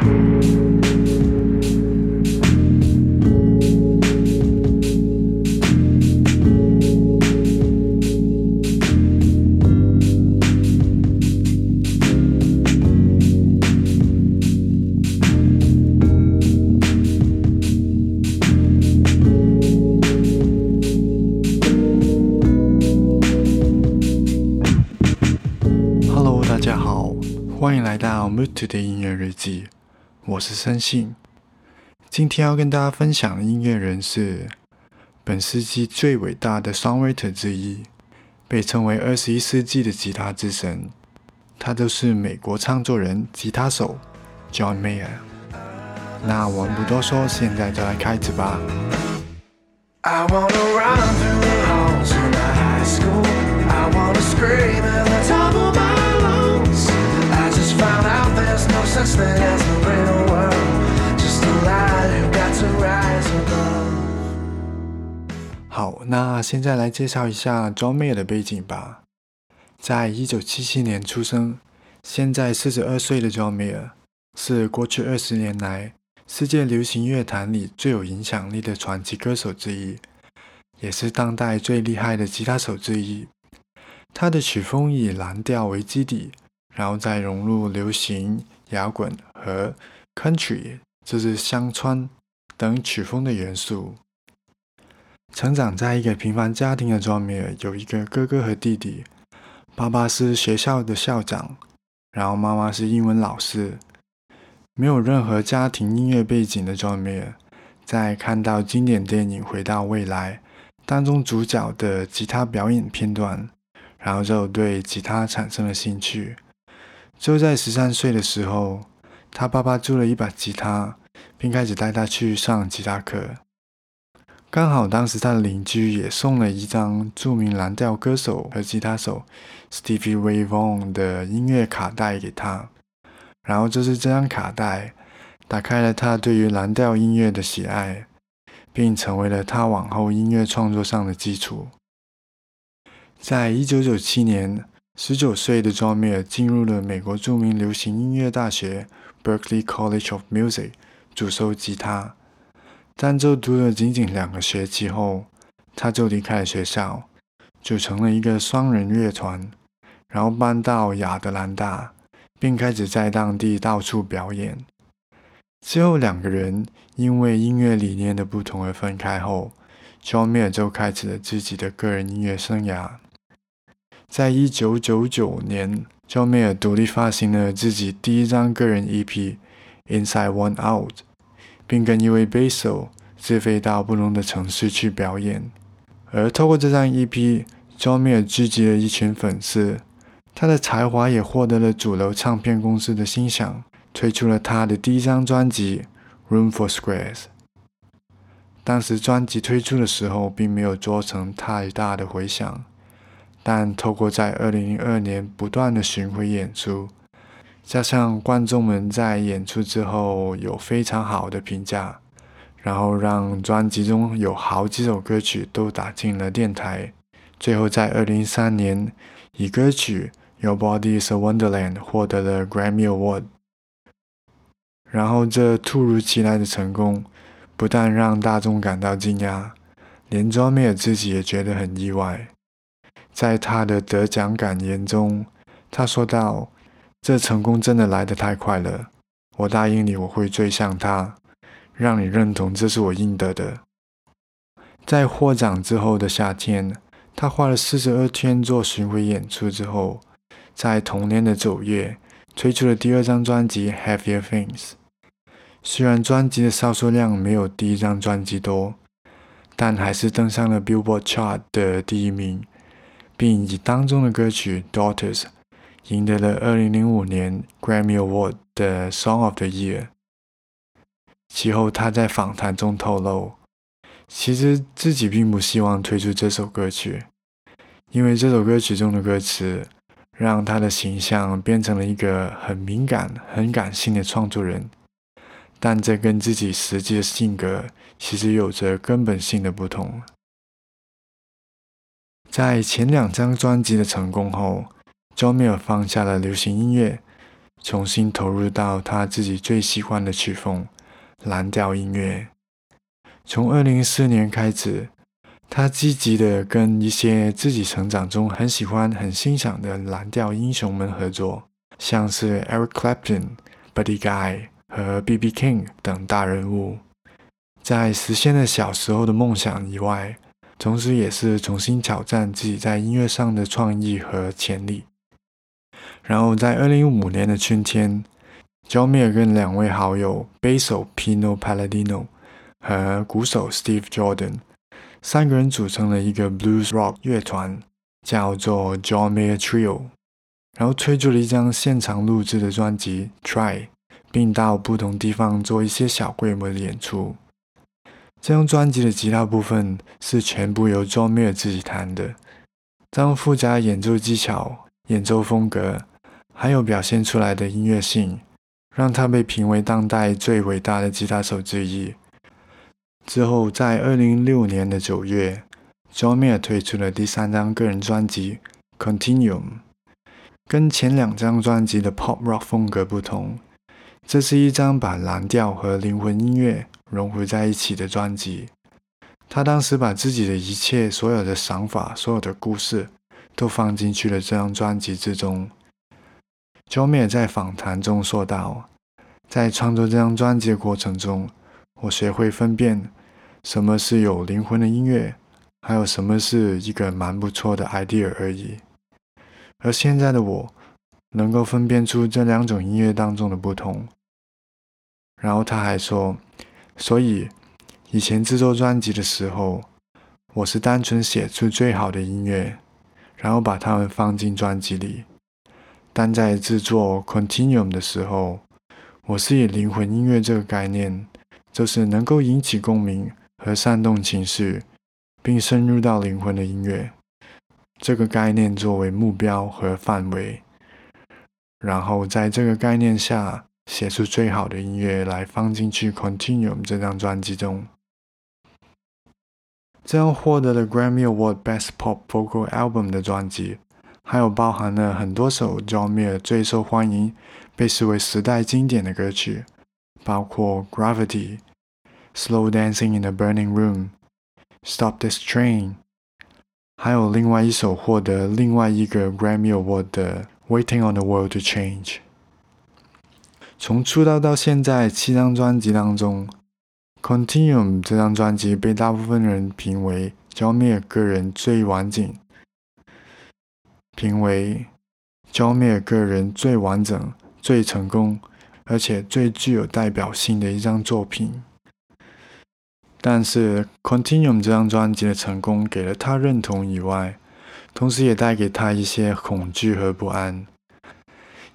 哈喽大家好欢迎来到 Mutu 的音乐日记，我是森信。今天要跟大家分享的音乐人是本世纪最伟大的 songwriter 之一，被称为二十一世纪的吉他之神。他就是美国唱作人、吉他手 John Mayer。那我们不多说，现在就来开始吧。好，那现在来介绍一下 John Mayer 的背景吧。在一九七七年出生，现在四十二岁的 John Mayer 是过去二十年来世界流行乐坛里最有影响力的传奇歌手之一，也是当代最厉害的吉他手之一。他的曲风以蓝调为基底，然后再融入流行。摇滚和 country 就是乡村等曲风的元素。成长在一个平凡家庭的庄米有一个哥哥和弟弟。爸爸是学校的校长，然后妈妈是英文老师。没有任何家庭音乐背景的庄米在看到经典电影《回到未来》当中主角的吉他表演片段，然后就对吉他产生了兴趣。就在十三岁的时候，他爸爸租了一把吉他，并开始带他去上吉他课。刚好当时他的邻居也送了一张著名蓝调歌手和吉他手 Stevie Ray Vaughan 的音乐卡带给他，然后就是这张卡带打开了他对于蓝调音乐的喜爱，并成为了他往后音乐创作上的基础。在一九九七年。十九岁的 John Mayer 进入了美国著名流行音乐大学 Berkeley College of Music，主修吉他。但就读了仅仅两个学期后，他就离开了学校，组成了一个双人乐团，然后搬到亚特兰大，并开始在当地到处表演。之后，两个人因为音乐理念的不同而分开后，John Mayer 就开始了自己的个人音乐生涯。在一九九九年，John Mayer 独立发行了自己第一张个人 EP《Inside One Out》，并跟一位贝手自费到不同的城市去表演。而透过这张 EP，John Mayer 聚集了一群粉丝，他的才华也获得了主流唱片公司的欣赏，推出了他的第一张专辑《Room for Squares》。当时专辑推出的时候，并没有做成太大的回响。但透过在二零零二年不断的巡回演出，加上观众们在演出之后有非常好的评价，然后让专辑中有好几首歌曲都打进了电台。最后在二零一三年，以歌曲《Your Body Is a Wonderland》获得了 Grammy Award。然后这突如其来的成功，不但让大众感到惊讶，连 John Mayer 自己也觉得很意外。在他的得奖感言中，他说道：“这成功真的来得太快了。我答应你，我会追上他，让你认同这是我应得的。”在获奖之后的夏天，他花了四十二天做巡回演出之后，在同年的九月推出了第二张专辑《Heavier Things》。虽然专辑的销售量没有第一张专辑多，但还是登上了 Billboard Chart 的第一名。并以当中的歌曲《Daughters》赢得了2005年 Grammy Award 的 Song of the Year。其后，他在访谈中透露，其实自己并不希望推出这首歌曲，因为这首歌曲中的歌词让他的形象变成了一个很敏感、很感性的创作人，但这跟自己实际的性格其实有着根本性的不同。在前两张专辑的成功后，John Mayer 放下了流行音乐，重新投入到他自己最喜欢的曲风——蓝调音乐。从二零一四年开始，他积极的跟一些自己成长中很喜欢、很欣赏的蓝调英雄们合作，像是 Eric Clapton、Buddy Guy 和 B.B. King 等大人物。在实现了小时候的梦想以外，同时也是重新挑战自己在音乐上的创意和潜力。然后在二零一五年的春天，John Mayer 跟两位好友，Bass 手 Pino Palladino 和鼓手 Steve Jordan 三个人组成了一个 Blues Rock 乐团，叫做 John Mayer Trio，然后推出了一张现场录制的专辑《Try》，并到不同地方做一些小规模的演出。这张专辑的吉他部分是全部由 John Mayer 自己弹的，这样复杂演奏技巧、演奏风格，还有表现出来的音乐性，让他被评为当代最伟大的吉他手之一。之后，在二零零六年的九月，John Mayer 推出了第三张个人专辑《Continuum》，跟前两张专辑的 Pop Rock 风格不同，这是一张把蓝调和灵魂音乐。融合在一起的专辑，他当时把自己的一切、所有的想法、所有的故事，都放进去了这张专辑之中。Joe M 在访谈中说道：“在创作这张专辑的过程中，我学会分辨什么是有灵魂的音乐，还有什么是一个蛮不错的 idea 而已。而现在的我，能够分辨出这两种音乐当中的不同。”然后他还说。所以，以前制作专辑的时候，我是单纯写出最好的音乐，然后把它们放进专辑里。但在制作《Continuum》的时候，我是以灵魂音乐这个概念，就是能够引起共鸣和煽动情绪，并深入到灵魂的音乐这个概念作为目标和范围，然后在这个概念下。写出最好的音乐来放进去《Continuum》这张专辑中，这样获得了 Grammy Award Best Pop Vocal Album 的专辑，还有包含了很多首 John Mayer 最受欢迎、被视为时代经典的歌曲，包括《Gravity》、《Slow Dancing in the Burning Room》、《Stop This Train》，还有另外一首获得另外一个 Grammy Award 的《Waiting on the World to Change》。从出道到现在七张专辑当中，《Continuum》这张专辑被大部分人评为 John Mayer 个人最完整、评为 John Mayer 个人最完整、最成功，而且最具有代表性的一张作品。但是，《Continuum》这张专辑的成功给了他认同以外，同时也带给他一些恐惧和不安，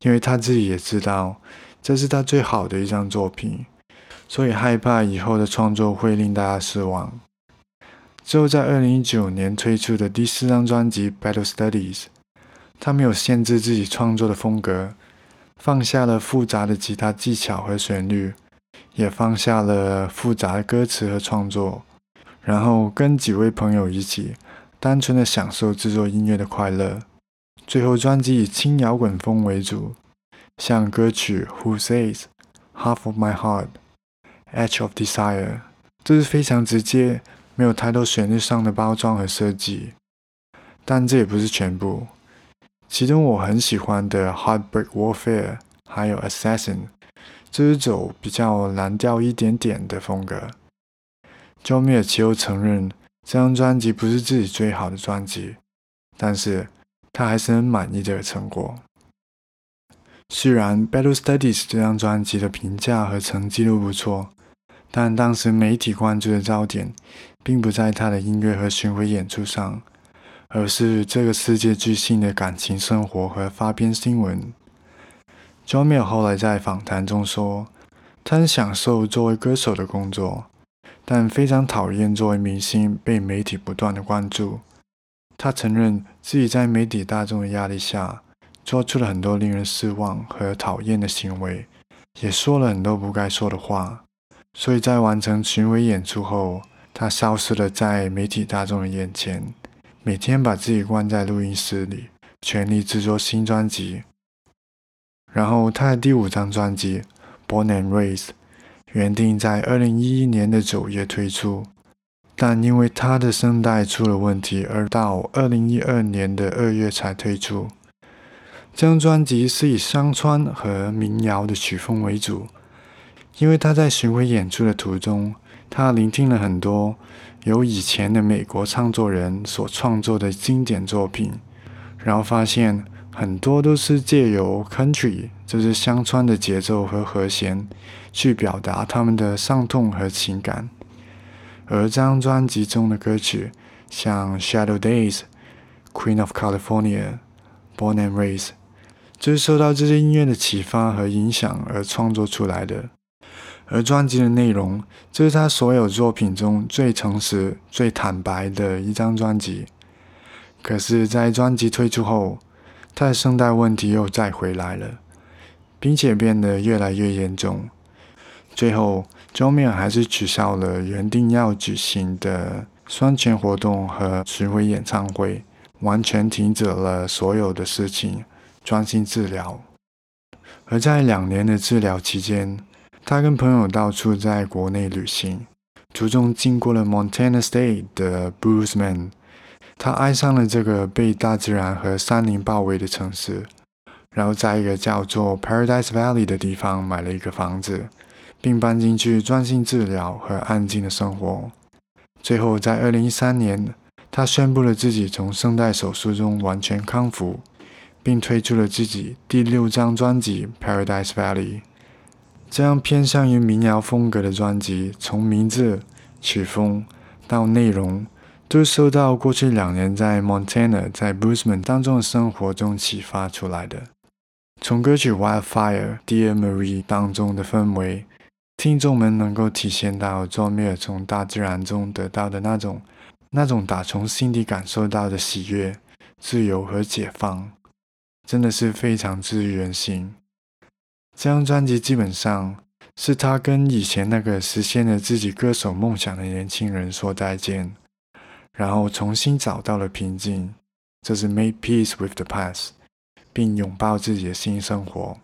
因为他自己也知道。这是他最好的一张作品，所以害怕以后的创作会令大家失望。之后，在二零一九年推出的第四张专辑《Battle Studies》，他没有限制自己创作的风格，放下了复杂的吉他技巧和旋律，也放下了复杂的歌词和创作，然后跟几位朋友一起，单纯的享受制作音乐的快乐。最后，专辑以轻摇滚风为主。像歌曲《Who Says》、《Half of My Heart》、《Edge of Desire》，这是非常直接、没有太多旋律上的包装和设计。但这也不是全部。其中我很喜欢的《Heartbreak Warfare》还有《Assassin》，这是走比较蓝调一点点的风格。j o e Mayer 其后承认，这张专辑不是自己最好的专辑，但是他还是很满意这个成果。虽然《Battle Studies》这张专辑的评价和成绩都不错，但当时媒体关注的焦点并不在他的音乐和巡回演出上，而是这个世界巨星的感情生活和发编新闻。John Mayer 后来在访谈中说，他很享受作为歌手的工作，但非常讨厌作为明星被媒体不断的关注。他承认自己在媒体大众的压力下。做出了很多令人失望和讨厌的行为，也说了很多不该说的话。所以在完成巡回演出后，他消失了在媒体大众的眼前，每天把自己关在录音室里，全力制作新专辑。然后他的第五张专辑《Born and Raised》原定在二零一一年的九月推出，但因为他的声带出了问题，而到二零一二年的二月才推出。这张专辑是以山川和民谣的曲风为主，因为他在巡回演出的途中，他聆听了很多由以前的美国创作人所创作的经典作品，然后发现很多都是借由 country，就是乡村的节奏和和弦，去表达他们的伤痛和情感。而这张专辑中的歌曲，像《Shadow Days》、《Queen of California》、《Born and Raised》。就是受到这些音乐的启发和影响而创作出来的，而专辑的内容，这是他所有作品中最诚实、最坦白的一张专辑。可是，在专辑推出后，他的声带问题又再回来了，并且变得越来越严重。最后，j o m i 还是取消了原定要举行的双全活动和巡回演唱会，完全停止了所有的事情。专心治疗，而在两年的治疗期间，他跟朋友到处在国内旅行，途中经过了 Montana State 的 Bozeman，他爱上了这个被大自然和山林包围的城市，然后在一个叫做 Paradise Valley 的地方买了一个房子，并搬进去专心治疗和安静的生活。最后，在二零一三年，他宣布了自己从声带手术中完全康复。并推出了自己第六张专辑《Paradise Valley》。这样偏向于民谣风格的专辑，从名字、曲风到内容，都受到过去两年在 Montana、在 Bozeman 当中的生活中启发出来的。从歌曲《Wildfire》《Dear Marie》当中的氛围，听众们能够体现到 John Mayer 从大自然中得到的那种、那种打从心底感受到的喜悦、自由和解放。真的是非常治愈人心。这张专辑基本上是他跟以前那个实现了自己歌手梦想的年轻人说再见，然后重新找到了平静，这是 make peace with the past，并拥抱自己的新生活。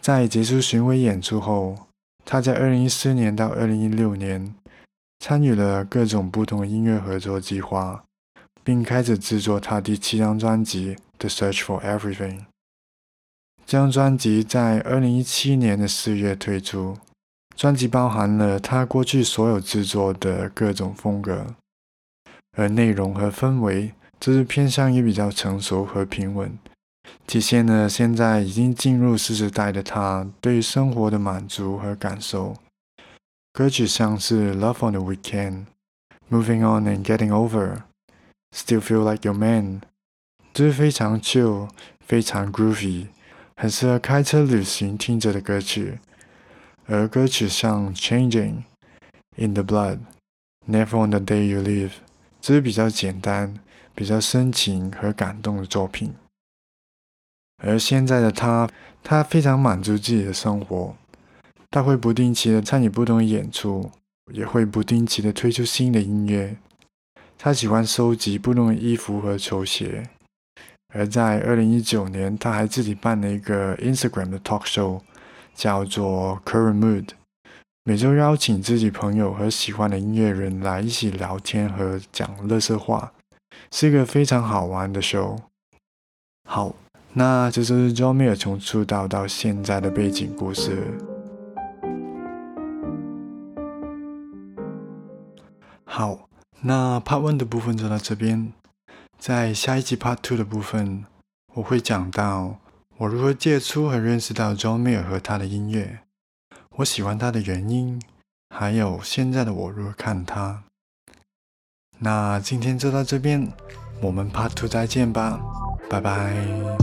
在结束巡回演出后，他在2014年到2016年参与了各种不同音乐合作计划，并开始制作他第七张专辑。The Search for Everything。这张专辑在二零一七年的四月推出，专辑包含了他过去所有制作的各种风格，而内容和氛围则是偏向于比较成熟和平稳，体现了现在已经进入四十代的他对于生活的满足和感受。歌曲像是《Love on the Weekend》、《Moving On and Getting Over》、《Still Feel Like Your Man》。这是非常 chill、非常 groovy、很适合开车旅行听着的歌曲。而歌曲像《Changing》、《In the Blood》、《Never on the Day You Leave》，这是比较简单、比较深情和感动的作品。而现在的他，他非常满足自己的生活，他会不定期的参与不同的演出，也会不定期的推出新的音乐。他喜欢收集不同的衣服和球鞋。而在二零一九年，他还自己办了一个 Instagram 的 talk show，叫做 Current Mood，每周邀请自己朋友和喜欢的音乐人来一起聊天和讲乐色话，是一个非常好玩的 show。好，那这就是 John Mayer 从出道到现在的背景故事。好，那 Part One 的部分就到这边。在下一集 Part Two 的部分，我会讲到我如何接触和认识到 John Mayer 和他的音乐，我喜欢他的原因，还有现在的我如何看他。那今天就到这边，我们 Part Two 再见吧，拜拜。